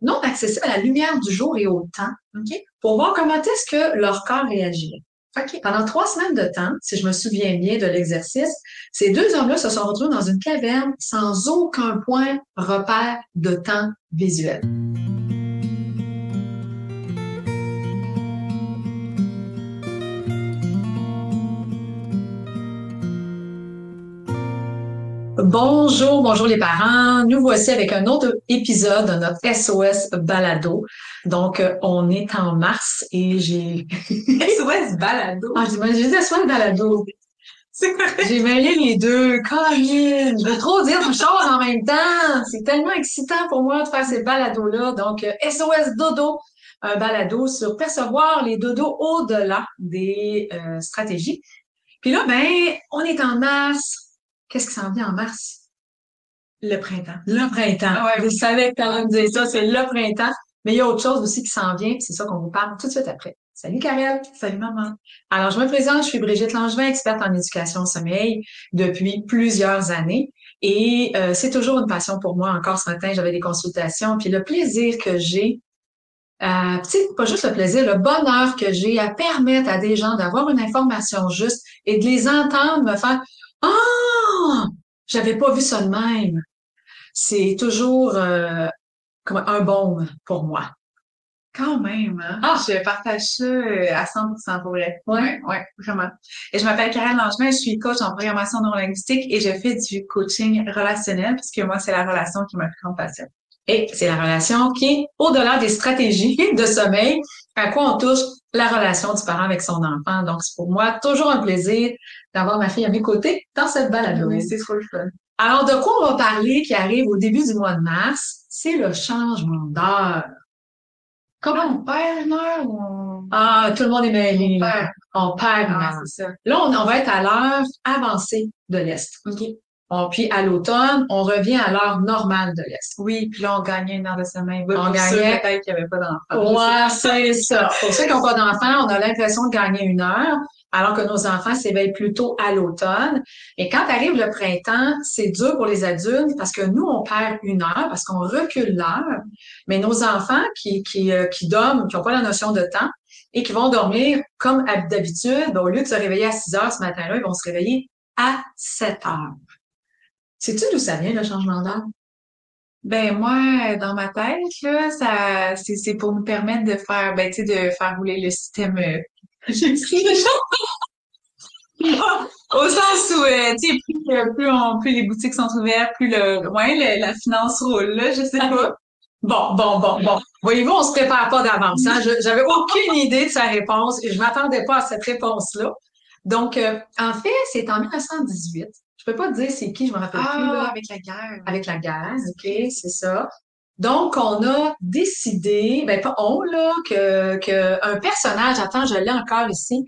non accessibles à la lumière du jour et au temps, OK. pour voir comment est-ce que leur corps réagirait. OK. Pendant trois semaines de temps, si je me souviens bien de l'exercice, ces deux hommes-là se sont retrouvés dans une caverne sans aucun point repère de temps visuel. Bonjour, bonjour les parents. Nous voici avec un autre épisode de notre SOS Balado. Donc, euh, on est en mars et j'ai... SOS balado. Ah, j'ai dit SOS Balado. J'ai mêlé les deux. Caroline, je veux trop dire une chose en même temps. C'est tellement excitant pour moi de faire ces balados-là. Donc, euh, SOS Dodo, un balado sur percevoir les dodos au-delà des euh, stratégies. Puis là, ben, on est en mars. Qu'est-ce qui s'en vient en mars? Le printemps. Le printemps. Ah ouais, Vous savez que Caroline disait ça, c'est le printemps. Mais il y a autre chose aussi qui s'en vient, c'est ça qu'on vous parle tout de suite après. Salut Karel! Salut maman. Alors, je me présente, je suis Brigitte Langevin, experte en éducation au sommeil depuis plusieurs années. Et euh, c'est toujours une passion pour moi. Encore ce matin, j'avais des consultations. Puis le plaisir que j'ai, euh, pas juste le plaisir, le bonheur que j'ai à permettre à des gens d'avoir une information juste et de les entendre me faire « Ah! J'avais pas vu ça de même. » C'est toujours euh, comme un baume pour moi. Quand même, hein? Ah! Je partage ça euh, à 100% pour vrai. Ouais. ouais, vraiment. Et je m'appelle Karen Langevin, je suis coach en programmation neurolinguistique et je fais du coaching relationnel parce que moi, c'est la relation qui m'a plus grande passion. Et c'est la relation qui est au-delà des stratégies de sommeil, à quoi on touche la relation du parent avec son enfant. Donc, c'est pour moi toujours un plaisir d'avoir ma fille à mes côtés dans cette balade. Oui, c'est trop le fun. Alors, de quoi on va parler qui arrive au début du mois de mars? C'est le changement d'heure. Comment on perd une heure ou on... Ah, tout le monde est mêlé. on perd? On perd une Ah, heure. ça. Là, on, on va être à l'heure avancée de l'Est. OK. Bon, puis à l'automne, on revient à l'heure normale de l'Est. Oui, puis là, on gagnait une heure de sommeil. On on gagnait- peut-être qu'il n'y avait pas d'enfant. Ouais, c'est ça. Pour ceux qui n'ont pas d'enfants, on a l'impression de gagner une heure, alors que nos enfants s'éveillent plutôt à l'automne. Et quand arrive le printemps, c'est dur pour les adultes parce que nous, on perd une heure parce qu'on recule l'heure. Mais nos enfants qui, qui, euh, qui dorment, qui n'ont pas la notion de temps et qui vont dormir comme hab- d'habitude, ben, au lieu de se réveiller à 6 heures ce matin-là, ils vont se réveiller à 7 heures. Sais-tu d'où ça vient, le changement d'heure? Ben moi, dans ma tête, là, ça c'est pour nous permettre de faire, ben tu sais, de faire rouler le système. euh, Au sens où, euh, tu sais, plus, les boutiques sont ouvertes, plus le, la finance roule, là, je sais pas. Bon, bon, bon, bon. Voyez-vous, on se prépare pas d'avance. Hein? J'avais aucune idée de sa réponse et je m'attendais pas à cette réponse-là. Donc, euh, en fait, c'est en 1918. Je peux pas te dire c'est qui, je me rappelle plus. là. Ah, avec la guerre. avec la guerre, OK, c'est ça. Donc, on a décidé, ben pas on, là, que, que un personnage, attends, je l'ai encore ici,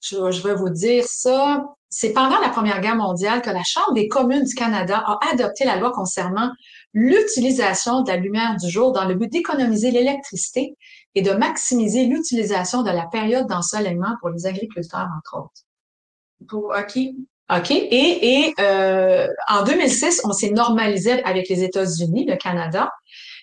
je, je vais vous dire ça. C'est pendant la Première Guerre mondiale que la Chambre des communes du Canada a adopté la loi concernant l'utilisation de la lumière du jour dans le but d'économiser l'électricité et de maximiser l'utilisation de la période d'ensoleillement pour les agriculteurs, entre autres. Pour, OK. OK? Et, et euh, en 2006, on s'est normalisé avec les États-Unis, le Canada.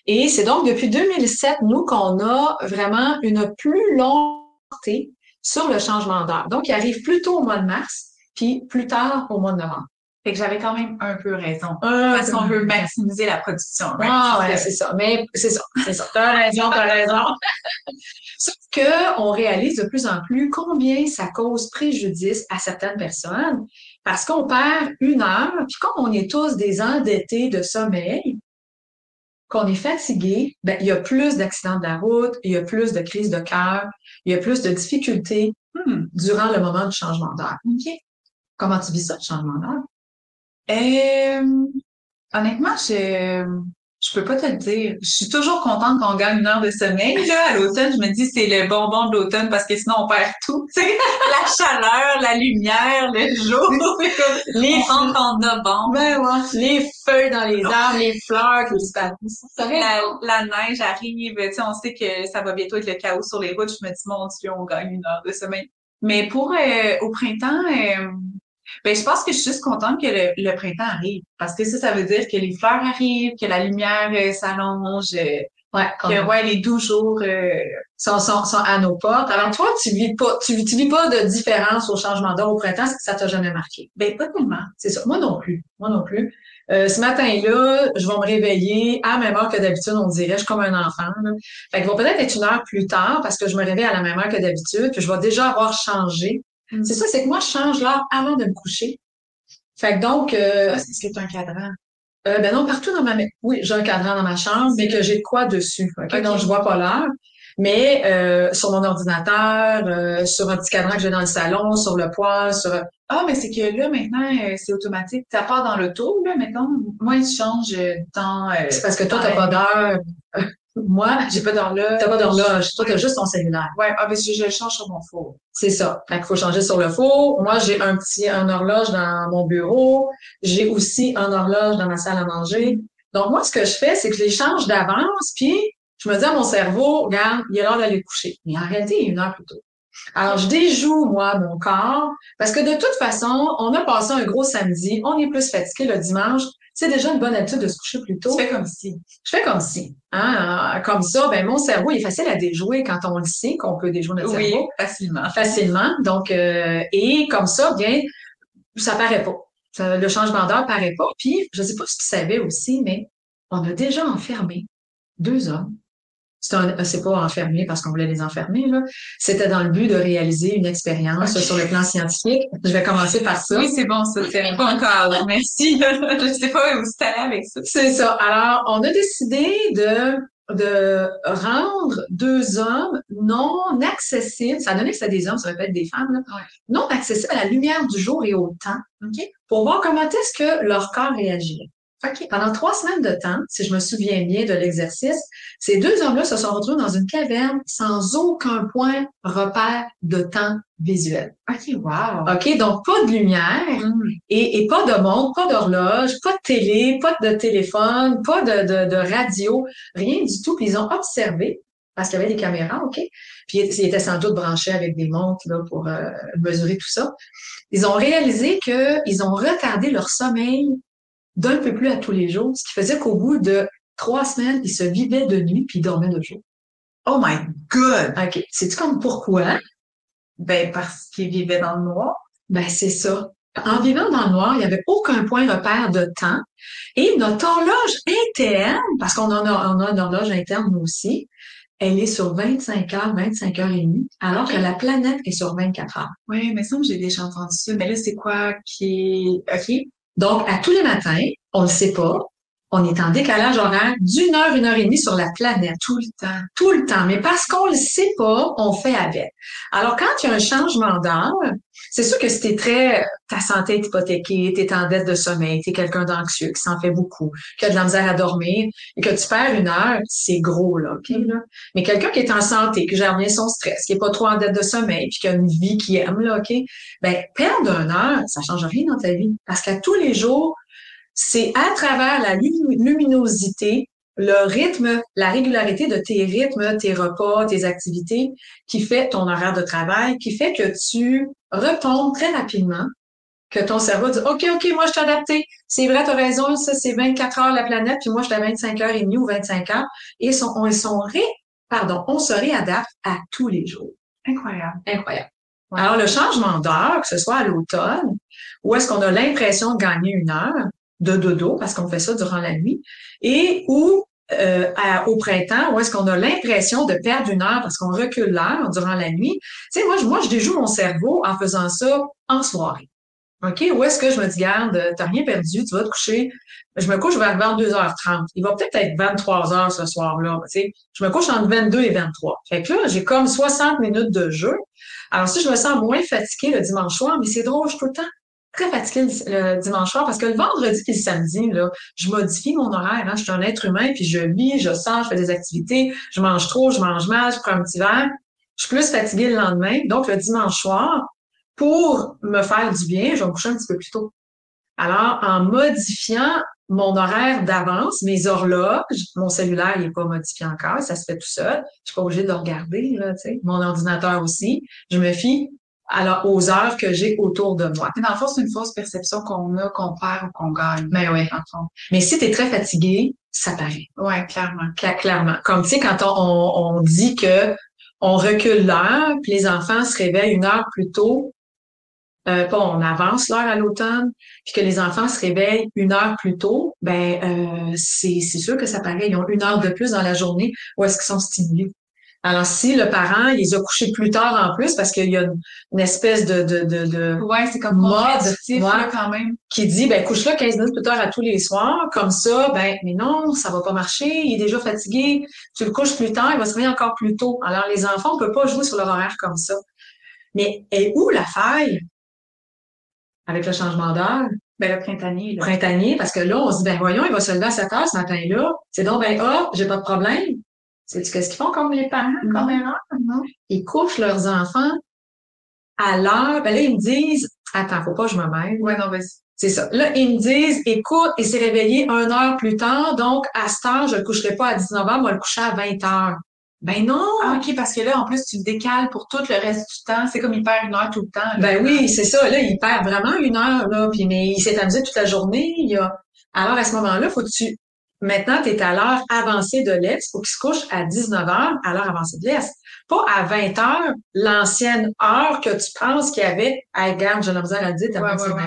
Et c'est donc depuis 2007, nous, qu'on a vraiment une plus longue portée sur le changement d'heure. Donc, il arrive plus tôt au mois de mars, puis plus tard au mois de novembre. Fait que j'avais quand même un peu raison. Parce qu'on veut maximiser la production. right? Ah ouais, c'est ça. Mais c'est ça, c'est ça. T'as raison, t'as raison. Sauf que on réalise de plus en plus combien ça cause préjudice à certaines personnes parce qu'on perd une heure, puis comme on est tous des endettés de sommeil, qu'on est fatigué, ben, il y a plus d'accidents de la route, il y a plus de crises de cœur, il y a plus de difficultés Hmm, durant le moment du changement d'heure. OK. Comment tu vis ça, le changement d'heure? Euh, honnêtement, je je peux pas te le dire. Je suis toujours contente qu'on gagne une heure de sommeil. Là, à l'automne, je me dis c'est le bonbon de l'automne parce que sinon on perd tout. La chaleur, la lumière, le jour. Les on rentre en novembre. Ben ouais. Les feuilles dans les arbres, les fleurs qui disparaissent. Ça La, la neige arrive, tu sais, on sait que ça va bientôt être le chaos sur les routes. Je me dis, mon Dieu, on gagne une heure de sommeil. Mais pour euh, au printemps, euh, ben, je pense que je suis juste contente que le, le printemps arrive. Parce que ça, ça veut dire que les fleurs arrivent, que la lumière euh, s'allonge. euh, Ouais, que, ouais, les 12 jours euh, sont, sont, sont, à nos portes. Alors toi, tu vis pas, tu, tu vis pas de différence au changement d'heure au printemps, ça t'a jamais marqué? Ben pas tellement. C'est ça. Moi non plus. Moi non plus. Euh, ce matin-là, je vais me réveiller à la même heure que d'habitude, on dirait, je suis comme un enfant. Là. Fait que va peut-être être une heure plus tard parce que je me réveille à la même heure que d'habitude, puis je vais déjà avoir changé. Mm. C'est ça, c'est que moi, je change l'heure avant de me coucher. Fait que donc... Euh, c'est que tu un cadran. Euh, ben non, partout dans ma... Oui, j'ai un cadran dans ma chambre, mais que j'ai quoi dessus. Okay? Donc, je vois pas l'heure. Mais euh, sur mon ordinateur, euh, sur un petit cadran que j'ai dans le salon, sur le poêle, sur... Ah, mais c'est que là, maintenant, euh, c'est automatique. Ça part dans l'auto, là, maintenant. Moi, il change dans... c'est parce que toi, t'as pas d'heure. Moi, j'ai pas d'horloge. T'as pas d'horloge. Toi, t'as juste ton cellulaire. Ouais, ah, mais je, je le change sur mon four. C'est ça. Fait qu'il faut changer sur le four. Moi, j'ai un petit, un horloge dans mon bureau. J'ai aussi un horloge dans ma salle à manger. Donc, moi, ce que je fais, c'est que je les change d'avance, puis je me dis à mon cerveau, regarde, il est l'heure d'aller coucher. Mais en réalité, il est une heure plus tôt. Alors, je déjoue, moi, mon corps, parce que de toute façon, on a passé un gros samedi, on est plus fatigué le dimanche, c'est déjà une bonne habitude de se coucher plus tôt. Tu fais comme si. Je fais comme si. Hein? Comme ça, ben mon cerveau il est facile à déjouer quand on le sait qu'on peut déjouer notre oui, cerveau. facilement. Facilement. Donc, euh, et comme ça, bien, ça paraît pas. le changement d'heure paraît pas. Puis, je sais pas si tu savais aussi, mais on a déjà enfermé deux hommes c'est pas enfermé parce qu'on voulait les enfermer, là. C'était dans le but de réaliser une expérience sur le plan scientifique. Je vais commencer par ça. Oui, c'est bon, ça. C'est pas encore. Merci. je sais pas où c'est avec ça. C'est ça. Alors, on a décidé de de rendre deux hommes non accessibles, ça donnait que c'était des hommes, ça va être des femmes, là, non accessibles à la lumière du jour et au temps, OK? pour voir comment est-ce que leur corps réagirait. OK. Pendant trois semaines de temps, si je me souviens bien de l'exercice, ces deux hommes-là se sont retrouvés dans une caverne sans aucun point repère de temps visuel. OK, wow. OK, donc pas de lumière mm. et, pas de montre, pas d'horloge, pas de télé, pas de téléphone, pas de, de, radio, rien du tout. Puis ils ont observé parce qu'il y avait des caméras, OK? Puis ils étaient sans doute branchés avec des montres là, pour euh, mesurer tout ça. Ils ont réalisé qu'ils ont retardé leur sommeil d'un peu plus à tous les jours, ce qui faisait qu'au bout de trois semaines, il se vivait de nuit puis il dormait de jour. Oh my God! OK. C'est-tu comme pourquoi? Ben, parce qu'il vivait dans le noir. Ben, c'est ça. En vivant dans le noir, il n'y avait aucun point repère de temps. Et notre horloge interne, parce qu'on en a, on a une horloge interne nous aussi, elle est sur 25 heures, 25 heures et demie, alors que la planète est sur 24 heures. Oui, mais ça, j'ai déjà entendu ça. Mais là, c'est quoi qui est... OK. Donc, à tous les matins, on ne sait pas, on est en décalage horaire d'une heure, une heure et demie sur la planète. Tout le temps. Tout le temps. Mais parce qu'on le sait pas, on fait avec. Alors, quand il y a un changement d'heure, c'est sûr que si t'es très, ta santé est hypothéquée, t'es en dette de sommeil, t'es quelqu'un d'anxieux, qui s'en fait beaucoup, qui a de la misère à dormir, et que tu perds une heure, c'est gros, là? Mais quelqu'un qui est en santé, qui gère bien son stress, qui est pas trop en dette de sommeil, puis qui a une vie qui aime, là, OK? Ben, perdre une heure, ça change rien dans ta vie. Parce qu'à tous les jours, c'est à travers la luminosité, le rythme, la régularité de tes rythmes, tes repas, tes activités, qui fait ton horaire de travail, qui fait que tu retombes très rapidement, que ton cerveau dit OK, OK, moi je suis adapté. C'est vrai, tu as raison, ça c'est 24 heures la planète, puis moi je suis à 25 heures et demie ou 25 heures. Et sont, on, sont ré, pardon, on se réadapte à tous les jours. Incroyable. Incroyable. Alors, le changement d'heure, que ce soit à l'automne, où est-ce qu'on a l'impression de gagner une heure, de dodo parce qu'on fait ça durant la nuit et ou euh, au printemps où est-ce qu'on a l'impression de perdre une heure parce qu'on recule l'heure durant la nuit. Tu sais, moi, je, moi, je déjoue mon cerveau en faisant ça en soirée. OK? Où est-ce que je me dis, garde, t'as rien perdu, tu vas te coucher. Je me couche vers 22h30. Il va peut-être être 23h ce soir-là. Tu sais, je me couche entre 22 et 23. Fait que là, j'ai comme 60 minutes de jeu. Alors, si je me sens moins fatiguée le dimanche soir, mais c'est drôle, je tout le temps très fatiguée le, dimanche soir parce que le vendredi et le samedi, là, je modifie mon horaire. Hein. Je suis un être humain, puis je vis, je sors, je fais des activités, je mange trop, je mange mal, je prends un petit verre. Je suis plus fatiguée le lendemain. Donc, le dimanche soir, pour me faire du bien, je vais me coucher un petit peu plus tôt. Alors, en modifiant mon horaire d'avance, mes horloges, mon cellulaire, il n'est pas modifié encore, ça se fait tout seul. Je suis pas obligée de le regarder, là. Mon ordinateur aussi. Je me fie alors aux heures que j'ai autour de moi. dans le fond, c'est une fausse perception qu'on a, qu'on perd ou qu'on gagne. Mais ben oui. Mais si tu es très fatigué, ça paraît. Ouais, clairement. clairement. Comme tu sais, quand on, on, dit que on recule l'heure, puis les enfants se réveillent une heure plus tôt, euh, pas on avance l'heure à l'automne, puis que les enfants se réveillent une heure plus tôt, ben euh, c'est sûr que ça paraît. Ils ont une heure de plus dans la journée où est-ce qu'ils sont stimulés. Alors, si le parent, il les a couchés plus tard en plus, parce qu'il y a une, espèce de, de, de, de ouais, c'est comme mode quand même. qui dit, ben, couche-le 15 minutes plus tard à tous les soirs. Comme ça, ben, mais non, ça va pas marcher. Il est déjà fatigué. Tu le couches plus tard, il va se réveiller encore plus tôt. Alors, les enfants, on peut pas jouer sur leur horaire comme ça. Mais est où la faille? Avec le changement d'heure? Ben, le printanier, là. Printanier, parce que là, on se dit, ben, voyons, il va se lever à 7 heures ce matin-là. C'est donc, ben, ah, j'ai pas de problème. C'est qu'est-ce qu'ils font comme les parents, comme erreur, non? Ils couchent leurs enfants à l'heure. Ben là, ils me disent, attends, faut pas que je me mêle. Ouais, non, vas-y. C'est ça. Là, ils me disent, écoute, il s'est réveillé une heure plus tard, donc à cette heure, je le coucherai pas à 19 h, moi, le coucher à 20 heures. Ben non! Ah, OK, parce que là, en plus, tu le décales pour tout le reste du temps. C'est comme il perd une heure tout le temps. ben oui, c'est ça. Là, il perd vraiment une heure, là. Puis, mais il s'est amusé toute la journée. Il a... Alors, à ce moment-là, faut que tu Maintenant, tu es à l'heure avancée de l'Est. Faut qu'il se couche à 19 h à l'heure avancée de l'Est. Pas à 20 h l'ancienne heure que tu penses qu'il y avait. à garde, je l'ai à dire, ouais, ouais,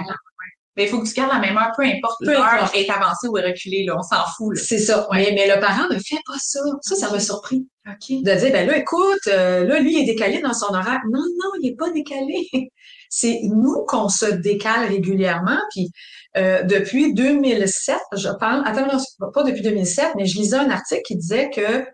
Mais il faut que tu gardes la même heure, peu importe l'heure est avancée ou est reculée, là, on s'en fout. C'est ça. Mais, mais, le parent ne fait pas ça. Ça, ça m'a surpris. De dire, ben là, écoute, euh, là, lui, il est décalé dans son horaire. Non, non, il n'est pas décalé. C'est nous qu'on se décale régulièrement. Puis euh, depuis 2007, je parle, attends, pas depuis 2007, mais je lisais un article qui disait que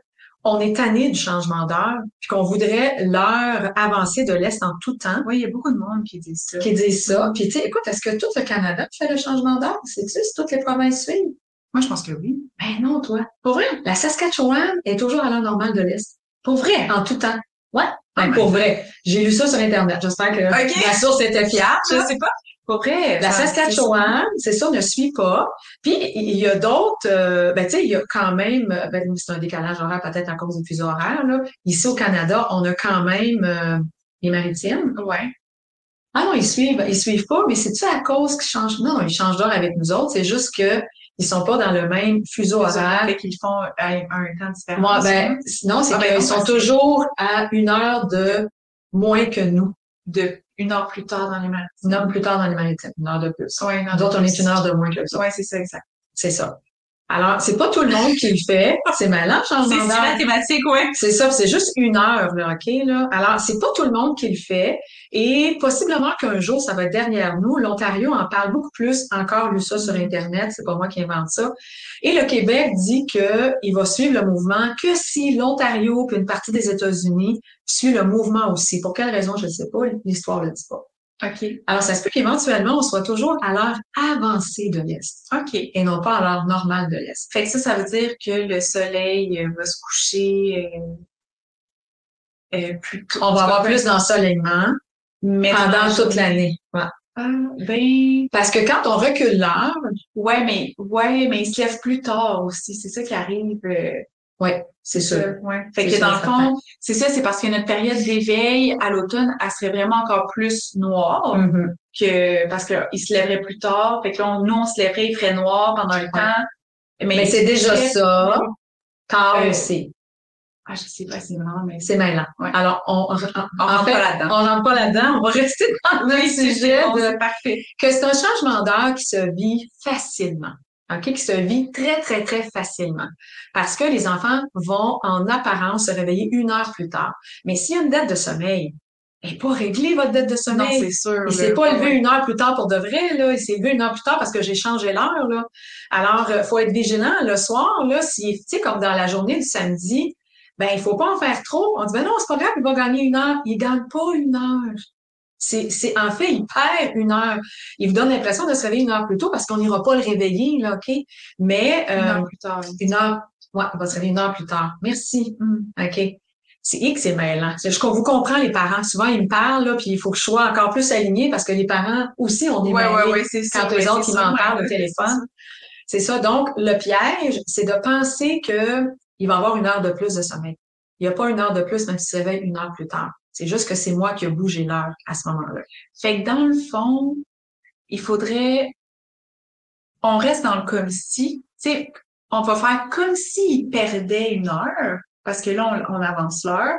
on est tanné du changement d'heure, puis qu'on voudrait l'heure avancée de l'Est en tout temps. Oui, il y a beaucoup de monde qui dit ça. Qui dit ça. Puis, tu sais, écoute, est-ce que tout le Canada fait le changement d'heure? C'est ça, si toutes les provinces suivent? Moi, je pense que oui. Ben non, toi. Pour vrai, la Saskatchewan est toujours à l'heure normale de l'Est. Pour vrai, en tout temps. Ouais. Ben, pour vrai. J'ai lu ça sur Internet. J'espère que la source était fiable. Je sais pas. Pour vrai, la Saskatchewan, c'est ça, ne suit pas. Puis il y a d'autres, euh, ben tu sais, il y a quand même, ben, c'est un décalage horaire peut-être à cause du fuseau horaire. Là. Ici au Canada, on a quand même euh, les maritimes. Ouais. Ah non, ils suivent, ils suivent pas, mais c'est-tu à cause qu'ils changent? Non, ils changent d'heure avec nous autres. C'est juste que ils sont pas dans le même fuseau horaire. Et qu'ils font un, un temps différent. Moi, ben, sinon, c'est ah, ben qu'ils sont toujours à une heure de moins que nous. De une heure plus tard dans les maritimes. Une heure plus tard dans les maritimes, une heure de plus. Ouais, une heure D'autres, on est une heure de moins que ça. Oui, c'est ça, exact. C'est ça. Alors, c'est pas tout le monde qui le fait. C'est malin, changement d'heure. C'est mathématique, ouais. C'est ça, c'est juste une heure, là, OK, là. Alors, c'est pas tout le monde qui le fait. Et possiblement qu'un jour, ça va être derrière nous. L'Ontario en parle beaucoup plus. Encore lu ça sur Internet. C'est pas moi qui invente ça. Et le Québec dit qu'il va suivre le mouvement que si l'Ontario puis une partie des États-Unis suit le mouvement aussi. Pour quelle raison, je ne sais pas. L'histoire le dit pas. OK. Alors, ça se peut qu'éventuellement, on soit toujours à l'heure avancée de l'Est. OK. Et non pas à l'heure normale de l'Est. Fait que ça, ça veut dire que le soleil euh, va se coucher euh, euh, plus tôt. On va avoir plus d'ensoleillement pendant toute l'année. Ouais. Ah, ben. Parce que quand on recule l'heure. Ouais, mais, ouais, mais il se lève plus tard aussi. C'est ça qui arrive. Oui, c'est ça. Ouais. Fait que dans le fond, c'est ça, c'est parce que notre période d'éveil à l'automne, elle serait vraiment encore plus noire mm-hmm. que parce qu'il se lèverait plus tard. Fait que là, nous, on se lèverait, il ferait noir pendant le temps. Mais, c'est déjà ça. Tard euh, aussi. Ah, je sais pas, c'est vraiment, mais c'est mêlant. Ouais. Alors, on, on, on rentre pas là-dedans. On rentre pas là-dedans. On va rester dans le sujet de, parfait. que c'est un changement d'heure qui se vit facilement qui se vit très, très, très facilement. Parce que les enfants vont, en apparence, se réveiller une heure plus tard. Mais s'il y a une dette de sommeil, n'est pas réglée, votre dette de sommeil. Non, c'est sûr. Il s'est pas levé une heure plus tard pour de vrai, là. Il s'est levé une heure plus tard parce que j'ai changé l'heure, là. Alors, il euh, faut être vigilant. Le soir, là, si, tu sais, comme dans la journée du samedi, ben, il faut pas en faire trop. On dit, ben non, c'est pas grave, il va gagner une heure. Il gagne pas une heure. C'est, en fait, il perd une heure. Il vous donne l'impression de se réveiller une heure plus tôt parce qu'on n'ira pas le réveiller, là, OK? Mais, euh, une heure plus tard. Une heure, ouais, on va se réveiller une heure plus tard. Merci. Mm. OK? C'est X, c'est mêlant. Je vous comprends, les parents. Souvent, ils me parlent, là, puis il faut que je sois encore plus alignée parce que les parents aussi, on est ouais, ouais, ouais, c'est quand eux autres, ils m'en parlent au téléphone. C'est ça. Donc, le piège, c'est de penser que il va avoir une heure de plus de sommeil. Il n'y a pas une heure de plus, même s'il se réveille une heure plus tard. C'est juste que c'est moi qui ai bougé l'heure à ce moment-là. Fait que dans le fond, il faudrait, on reste dans le comme si, tu sais, on va faire comme s'il perdait une heure, parce que là, on, avance l'heure.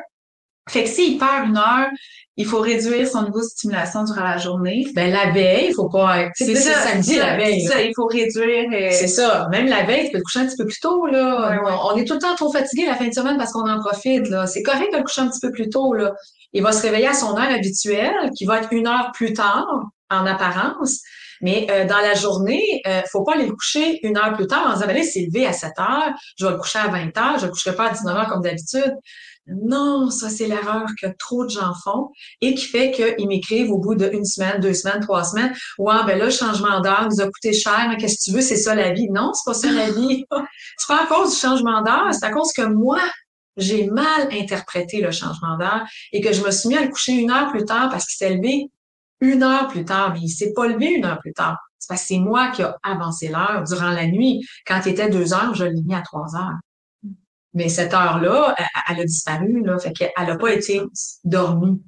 Fait que s'il perd une heure, il faut réduire son niveau de stimulation durant la journée. Ben la veille, il faut pas. C'est ça, samedi la veille. C'est ça, il faut réduire. Euh, c'est ça. Même la veille, tu peux te coucher un petit peu plus tôt là. On est tout le temps trop fatigué la fin de semaine parce qu'on en profite là. C'est correct de le coucher un petit peu plus tôt là. Il va se réveiller à son heure habituelle, qui va être une heure plus tard en apparence. Mais euh, dans la journée, euh, faut pas aller le coucher une heure plus tard en disant, ben là, c'est levé à 7 heures, je vais le coucher à 20 heures, je ne le coucherai pas à 19 heures comme d'habitude. Non, ça, c'est l'erreur que trop de gens font et qui fait qu'ils m'écrivent au bout d'une semaine, deux semaines, trois semaines. Ouais, ben là, le changement d'heure nous a coûté cher, qu'est-ce que tu veux, c'est ça la vie. Non, c'est pas ça la vie. c'est pas à cause du changement d'heure, c'est à cause que moi, j'ai mal interprété le changement d'heure et que je me suis mis à le coucher une heure plus tard parce qu'il s'est levé une heure plus tard, mais il s'est pas levé une heure plus tard. C'est parce que c'est moi qui ai avancé l'heure durant la nuit. Quand il était deux heures, je l'ai mis à trois heures. Mais cette heure-là, elle, a disparu, là. Fait qu'elle n'a pas été dormie.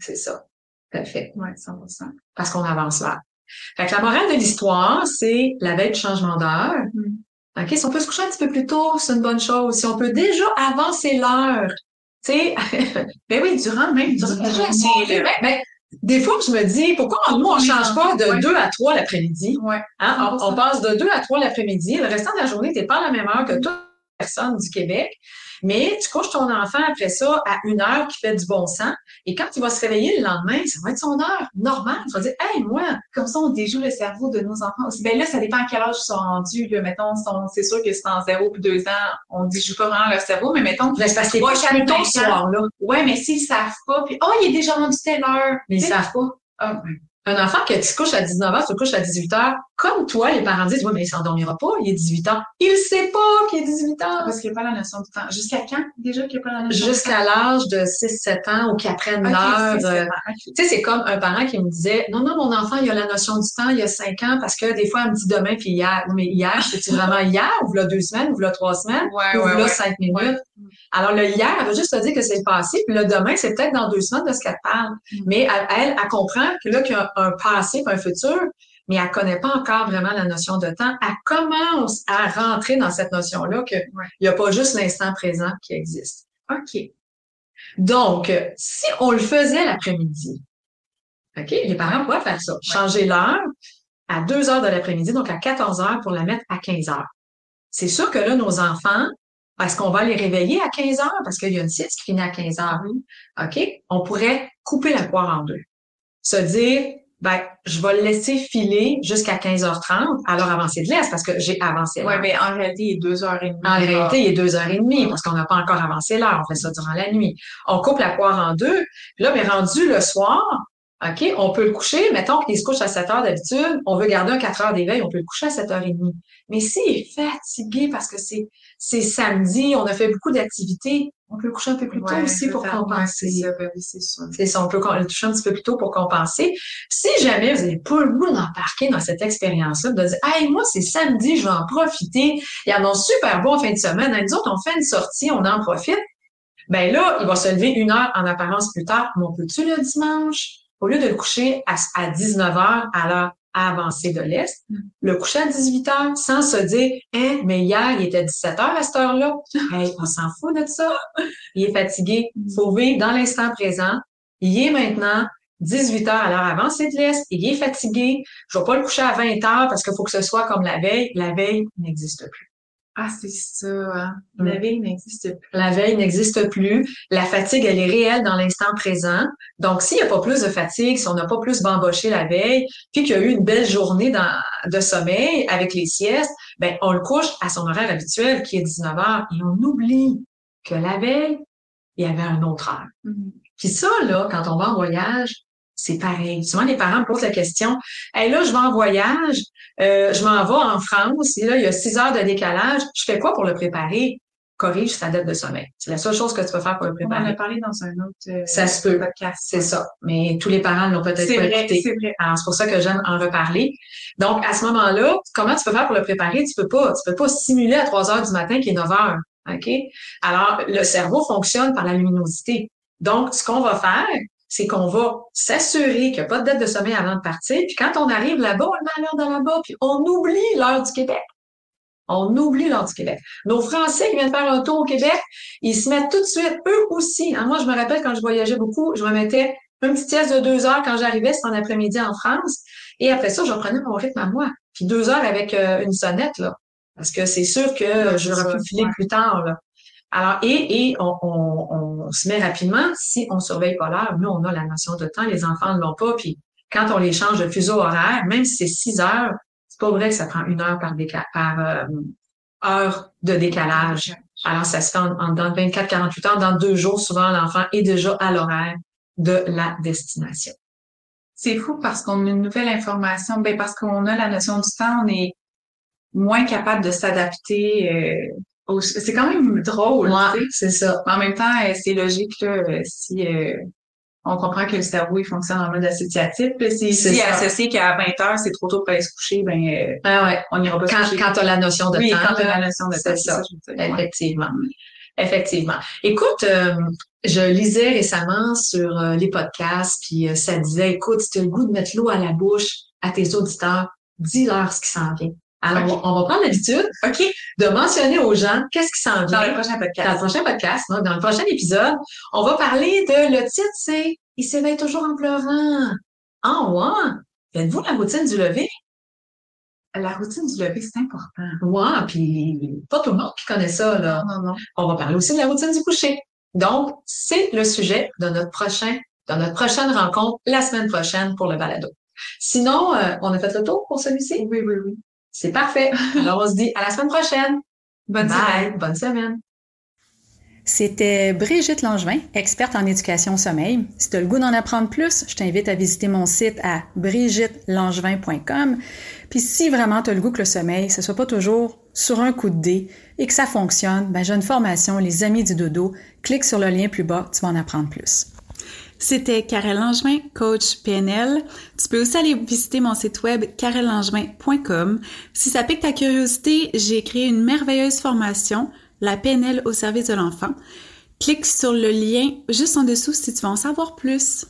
C'est ça. Parfait. Oui, 100%. Parce qu'on avance là. Fait que la morale de l'histoire, c'est la veille du changement d'heure. Mm. OK? Si on peut se coucher un petit peu plus tôt, c'est une bonne chose. Si on peut déjà avancer l'heure, tu sais, ben oui, durant même, durant, durant, des fois, je me dis, pourquoi nous, on ne change pas de 2 à 3 l'après-midi? Hein? On, passe de 2 à 3 l'après-midi. Le restant de la journée, tu n'es pas à la même heure que toute personne du Québec. Mais tu couches ton enfant après ça à une heure qui fait du bon sens. Et quand il va se réveiller le lendemain, ça va être son heure normale. Tu vas dire, hey, moi, comme ça, on déjoue le cerveau de nos enfants aussi. Ben là, ça dépend à quel âge ils sont rendus. Là. Mettons, c'est sûr que c'est en 0 ou 2 ans, on déjoue pas vraiment leur cerveau, mais mettons. Ben, c'est pas soir, là. Ouais, mais s'ils savent pas, puis, oh, il est déjà rendu telle heure. Mais ils savent pas. Ah, un enfant qui tu couches à 19 h, tu couches à 18 h, comme toi, les parents disent, oui, mais il s'endormira pas, il est 18 ans. Il sait pas qu'il est 18 ans. Parce qu'il n'y a pas la notion du temps. Jusqu'à quand, déjà, qu'il n'y a pas la notion Jusqu'à l'âge de 6-7 ans ou qu'il apprenne l'heure. Euh, tu sais, c'est comme un parent qui me disait, non, non, mon enfant, il a la notion du temps, il y a 5 ans, parce que des fois, il me dit demain, puis hier. Mais hier, c'est vraiment hier, ou là deux semaines, ou là trois semaines, ou là cinq minutes? Alors, le hier, elle veut juste te dire que c'est le passé, puis le demain, c'est peut-être dans deux semaines de ce qu'elle parle. Mm. Mais elle, elle, elle, comprend que là, qu'il y a un passé un futur, mais elle connaît pas encore vraiment la notion de temps. Elle commence à rentrer dans cette notion-là qu'il n'y a pas juste l'instant présent qui existe. OK. Donc, si on le faisait l'après-midi, OK, les parents pourraient faire ça. Changer l'heure à 2 heures de l'après-midi, donc à 14 heures pour la mettre à 15 heures. C'est sûr que là, nos enfants, est-ce qu'on va les réveiller à 15 heures? Parce qu'il y a une sieste qui finit à 15 heures. OK? On pourrait couper la poire en deux. Se dire, ben, je vais le laisser filer jusqu'à 15h30 à l'heure avancée de l'Est parce que j'ai avancé l'heure. Oui, mais en réalité, il est deux heures et demie. En réalité, il est deux heures et demie parce qu'on n'a pas encore avancé l'heure. On fait ça durant la nuit. On coupe la poire en deux. Puis là, mais rendu le soir, OK, on peut le coucher. Mettons qu'il se couche à 7 heures d'habitude. On veut garder un 4 heures d'éveil. On peut le coucher à 7 heures et demie. Mais s'il est fatigué parce que c'est, c'est samedi, on a fait beaucoup d'activités, on peut le coucher un peu plus tôt aussi pour compenser. Ben c'est ça, c'est ça. On peut le coucher un petit peu plus tôt pour compenser. Si jamais vous n'avez pas le goût d'embarquer dans cette expérience-là, de dire, hey, moi, c'est samedi, je vais en profiter. Il y en a super bon en fin de semaine. Nous autres, on fait une sortie, on en profite. Ben là, il va se lever une heure en apparence plus tard. Mais on peut-tu le dimanche? Au lieu de le coucher à, à 19 heures à avancée de l'Est, le coucher à 18 heures sans se dire, hein, mais hier, il était 17 heures à cette heure-là. Hey, on s'en fout de ça. Il est fatigué. Mm. Faut vivre dans l'instant présent. Il est maintenant 18 heures à l'heure avancée de l'Est. Il est fatigué. Je vais pas le coucher à 20 heures parce qu'il faut que ce soit comme la veille. La veille n'existe plus. Ah, c'est ça. Hein. La veille n'existe plus. La veille n'existe plus. La fatigue, elle est réelle dans l'instant présent. Donc, s'il n'y a pas plus de fatigue, si on n'a pas plus bamboché la veille, puis qu'il y a eu une belle journée dans, de sommeil avec les siestes, ben, on le couche à son horaire habituel qui est 19 heures et on oublie que la veille, il y avait un autre heure. Mm-hmm. Puis ça, là, quand on va en voyage, c'est pareil. Souvent, les parents me posent la question, hey, là, je vais en voyage, euh, je m'en vais en France, et là, il y a six heures de décalage. Je fais quoi pour le préparer? Corrige sa dette de sommeil. C'est la seule chose que tu peux faire pour le préparer. On en a parlé dans un autre euh, ça se peut. podcast. C'est ça. Mais tous les parents l'ont peut-être pas vrai, écouté. C'est vrai. Alors, c'est pour ça que j'aime en reparler. Donc, à ce moment-là, comment tu peux faire pour le préparer? Tu peux pas, tu peux pas simuler à 3 heures du matin qui est 9 heures. OK? Alors, le cerveau fonctionne par la luminosité. Donc, ce qu'on va faire, c'est qu'on va s'assurer qu'il n'y a pas de dette de sommeil avant de partir. Puis quand on arrive là-bas, on le met à l'heure de là-bas, puis on oublie l'heure du Québec. On oublie l'heure du Québec. Nos Français qui viennent faire un tour au Québec, ils se mettent tout de suite, eux aussi. Hein, moi, je me rappelle quand je voyageais beaucoup, je me mettais une petite sieste de deux heures quand j'arrivais, c'était en après-midi en France. Et après ça, je reprenais mon rythme à moi. Puis deux heures avec euh, une sonnette, là. Parce que c'est sûr que j'aurais pu filer plus tard, là. Alors, et, et on, on, on, se met rapidement, si on surveille pas l'heure, nous, on a la notion de temps, les enfants ne l'ont pas, puis quand on les change de fuseau horaire, même si c'est six heures, c'est pas vrai que ça prend une heure par, par euh, heure de décalage. Alors, ça se fait en, en dans 24-48 heures, dans deux jours, souvent l'enfant est déjà à l'horaire de la destination. C'est fou parce qu'on a une nouvelle information, ben parce qu'on a la notion du temps, on est moins capable de s'adapter. Euh, c'est quand même drôle, ouais, c'est ça. Mais en même temps, euh, c'est logique là, si euh, on comprend que le cerveau il fonctionne en mode associatif. Si, si associé qu'à 20 heures, c'est trop tôt pour aller se coucher, ben euh, ah ouais. on n'ira pas quand, se coucher. Quand tu as la notion de oui, temps. quand tu as la notion de temps. C'est ça. ça Effectivement. Effectivement. Écoute, euh, je lisais récemment sur euh, les podcasts, puis euh, ça disait, écoute, si tu as le goût de mettre l'eau à la bouche à tes auditeurs, dis-leur ce qui s'en vient. Alors, on va prendre l'habitude OK. de mentionner aux gens qu'est-ce qui s'en vient. Dans le prochain podcast. Dans le prochain podcast, donc, dans le prochain épisode, on va parler de, le titre, c'est « Il s'éveille toujours en pleurant ». Ah ouais? Faites-vous la routine du lever? La routine du lever, c'est important. Ouais, puis pas tout le monde qui connaît ça, là. Non, non. On va parler aussi de la routine du coucher. Donc, c'est le sujet de notre prochain, de notre prochaine rencontre la semaine prochaine pour le balado. Sinon, euh, on a fait le tour pour celui-ci? Oui, oui, oui. C'est parfait. Alors, on se dit à la semaine prochaine. Bonne Bye. semaine. Bonne semaine. C'était Brigitte Langevin, experte en éducation au sommeil. Si tu as le goût d'en apprendre plus, je t'invite à visiter mon site à brigittelangevin.com. Puis si vraiment tu as le goût que le sommeil, ce soit pas toujours sur un coup de dé et que ça fonctionne, ben j'ai une formation Les Amis du Dodo. Clique sur le lien plus bas, tu vas en apprendre plus. C'était Karel Langevin, coach PNL. Tu peux aussi aller visiter mon site web karellangevin.com. Si ça pique ta curiosité, j'ai créé une merveilleuse formation la PNL au service de l'enfant. Clique sur le lien juste en dessous si tu veux en savoir plus.